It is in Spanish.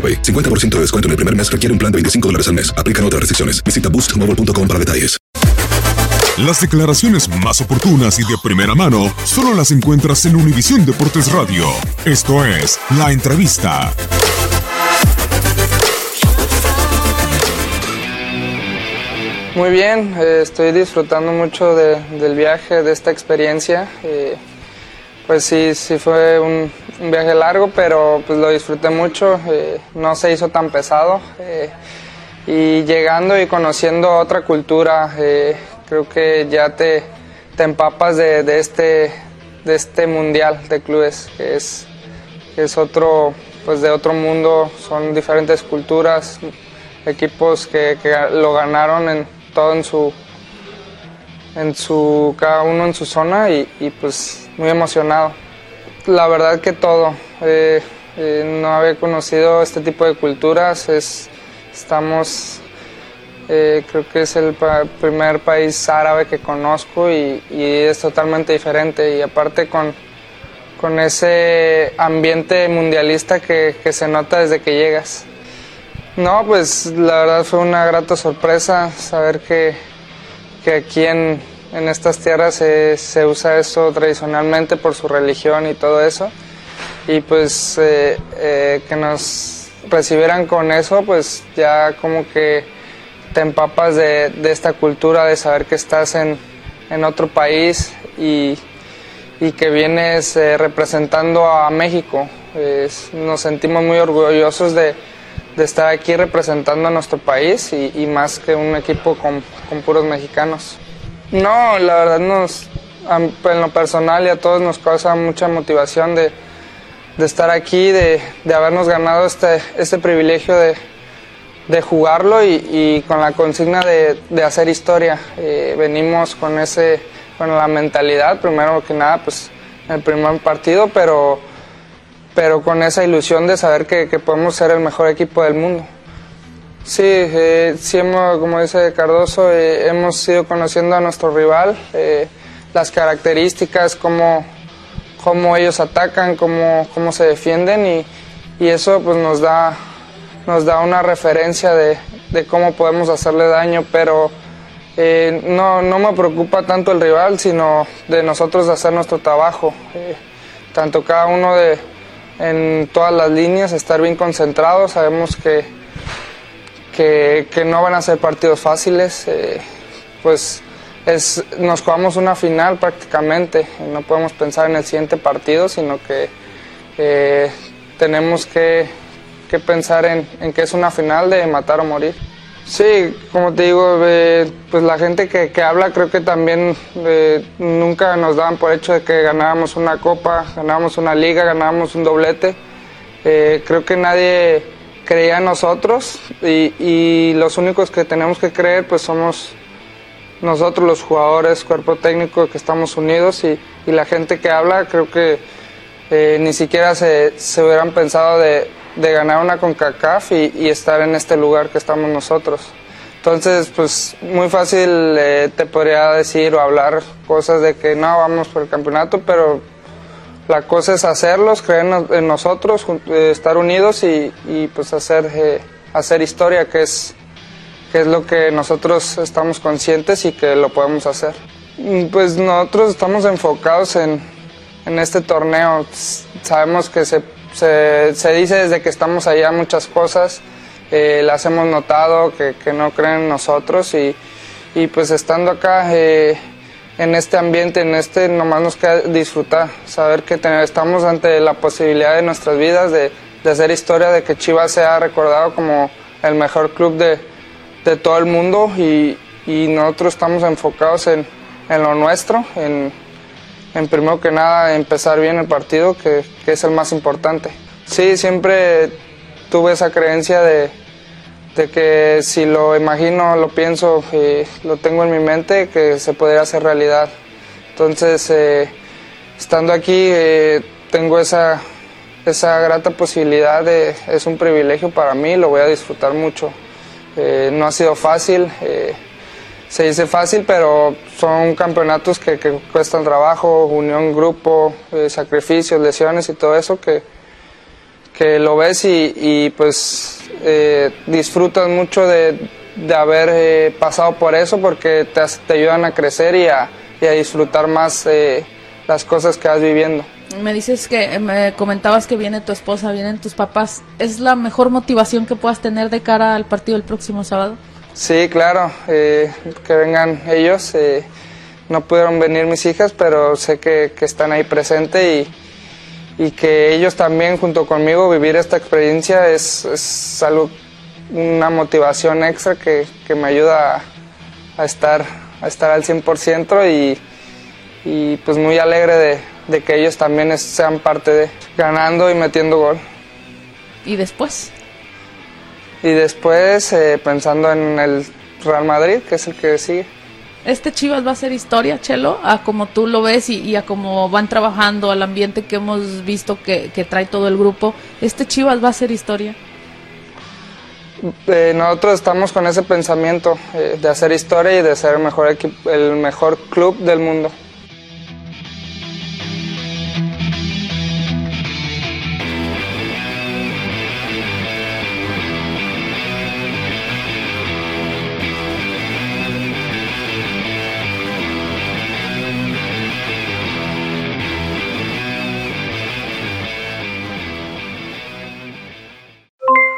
AroPay. 50% de descuento en el primer mes requiere un plan de 25 dólares al mes. Aplican otras restricciones. Visita boostmobile.com para detalles. Las declaraciones más oportunas y de primera mano solo las encuentras en Univisión Deportes Radio. Esto es La Entrevista. Muy bien, eh, estoy disfrutando mucho de- del viaje, de esta experiencia. Eh, pues sí, sí fue un, un viaje largo, pero pues lo disfruté mucho. eh, no se hizo tan pesado. eh, y llegando y conociendo otra cultura, eh, creo que ya te, te empapas de, de este, de este mundial de clubes, que es, es otro, pues de otro mundo, son diferentes culturas, equipos que, que lo ganaron en todo en su, en su, cada uno en su zona y, y, pues muy emocionado. La verdad que todo, eh, eh, no había conocido este tipo de culturas, es, estamos, eh, creo que es el primer país árabe que conozco y, es totalmente diferente y aparte con, con ese ambiente mundialista que, que se nota desde que llegas. No, pues la verdad fue una grata sorpresa saber que, que aquí en, en estas tierras se, usa esto tradicionalmente por su religión y todo eso. Y pues eh, eh, que nos recibieran con eso, pues ya como que te empapas de, esta cultura, de saber que estás en, en otro país y, que vienes eh, representando a México. Nos sentimos muy orgullosos de, estar aquí representando a nuestro país y, más que un equipo con puros mexicanos. No, la verdad nos, en lo personal y a todos nos causa mucha motivación de, de estar aquí, de, de habernos ganado este, este privilegio de, de jugarlo y, y con la consigna de, de hacer historia. Eh, venimos con, ese, con la mentalidad, primero que nada, pues el primer partido, pero, pero con esa ilusión de saber que, que podemos ser el mejor equipo del mundo. Sí, eh, como dice Cardoso, eh, hemos ido conociendo a nuestro rival, eh, las características, cómo, cómo ellos atacan, cómo, cómo se defienden y, y eso pues nos da, nos da una referencia de, de cómo podemos hacerle daño, pero eh, no, no me preocupa tanto el rival, sino de nosotros hacer nuestro trabajo, tanto cada uno de, en todas las líneas, estar bien concentrados, sabemos que, que, que no van a ser partidos fáciles, eh, pues es, nos jugamos una final prácticamente, no podemos pensar en el siguiente partido, sino que eh, tenemos que, que pensar en, en que es una final de matar o morir. Sí, como te digo, eh, pues la gente que, que, habla creo que también eh, nunca nos daban por hecho de que ganábamos una copa, ganábamos una liga, ganábamos un doblete. Eh, creo que nadie creía en nosotros y, los únicos que tenemos que creer pues somos nosotros los jugadores, cuerpo técnico que estamos unidos y, la gente que habla creo que ni siquiera se, hubieran pensado de, de ganar una CONCACAF y, y, estar en este lugar que estamos nosotros. Entonces, pues muy fácil eh, te podría decir o hablar cosas de que no, vamos por el campeonato, pero la cosa es hacerlos, creer en nosotros, eh, estar unidos y, y pues hacer, eh, hacer historia, que es, que es lo que nosotros estamos conscientes y que lo podemos hacer. Pues nosotros estamos enfocados en, en este torneo, sabemos que se se, se, dice desde que estamos allá muchas cosas, eh, las hemos notado, que, que, no creen en nosotros y, y pues estando acá eh, en este ambiente, en este, nomás nos queda disfrutar, saber que estamos ante la posibilidad de nuestras vidas de, hacer historia, de que Chivas sea recordado como el mejor club de, de todo el mundo y, y, nosotros estamos enfocados en, en lo nuestro, en, en primero que nada empezar bien el partido, que, que, es el más importante. Sí, siempre tuve esa creencia de, de que si lo imagino, lo pienso lo tengo en mi mente, que se podría hacer realidad. Entonces, eh, estando aquí, eh, tengo esa, esa grata posibilidad, de, es un privilegio para mí, lo voy a disfrutar mucho. Eh, no ha sido fácil se dice fácil, pero son campeonatos que, que cuestan trabajo, unión, grupo, eh, sacrificios, lesiones y todo eso que, que lo ves y, y pues eh, disfrutas mucho de, de haber eh, pasado por eso porque te, te, ayudan a crecer y a, y a disfrutar más eh, las cosas que vas viviendo. Me dices que me comentabas que viene tu esposa, vienen tus papás. ¿Es la mejor motivación que puedas tener de cara al partido el próximo sábado? Sí, claro, eh, que vengan ellos. Eh, no pudieron venir mis hijas, pero sé que, que están ahí presentes y, y, que ellos también junto conmigo vivir esta experiencia es, es algo, una motivación extra que, que me ayuda a, a, estar, a estar al 100% y, y pues muy alegre de, de que ellos también es, sean parte de ganando y metiendo gol. ¿Y después? y después eh, pensando en el Real Madrid, que es el que sigue. Este Chivas va a ser historia, Chelo, a como tú lo ves y, y a cómo van trabajando, al ambiente que hemos visto que, que, trae todo el grupo. ¿Este Chivas va a ser historia? Eh, nosotros estamos con ese pensamiento eh, de hacer historia y de ser el mejor, el mejor club del mundo.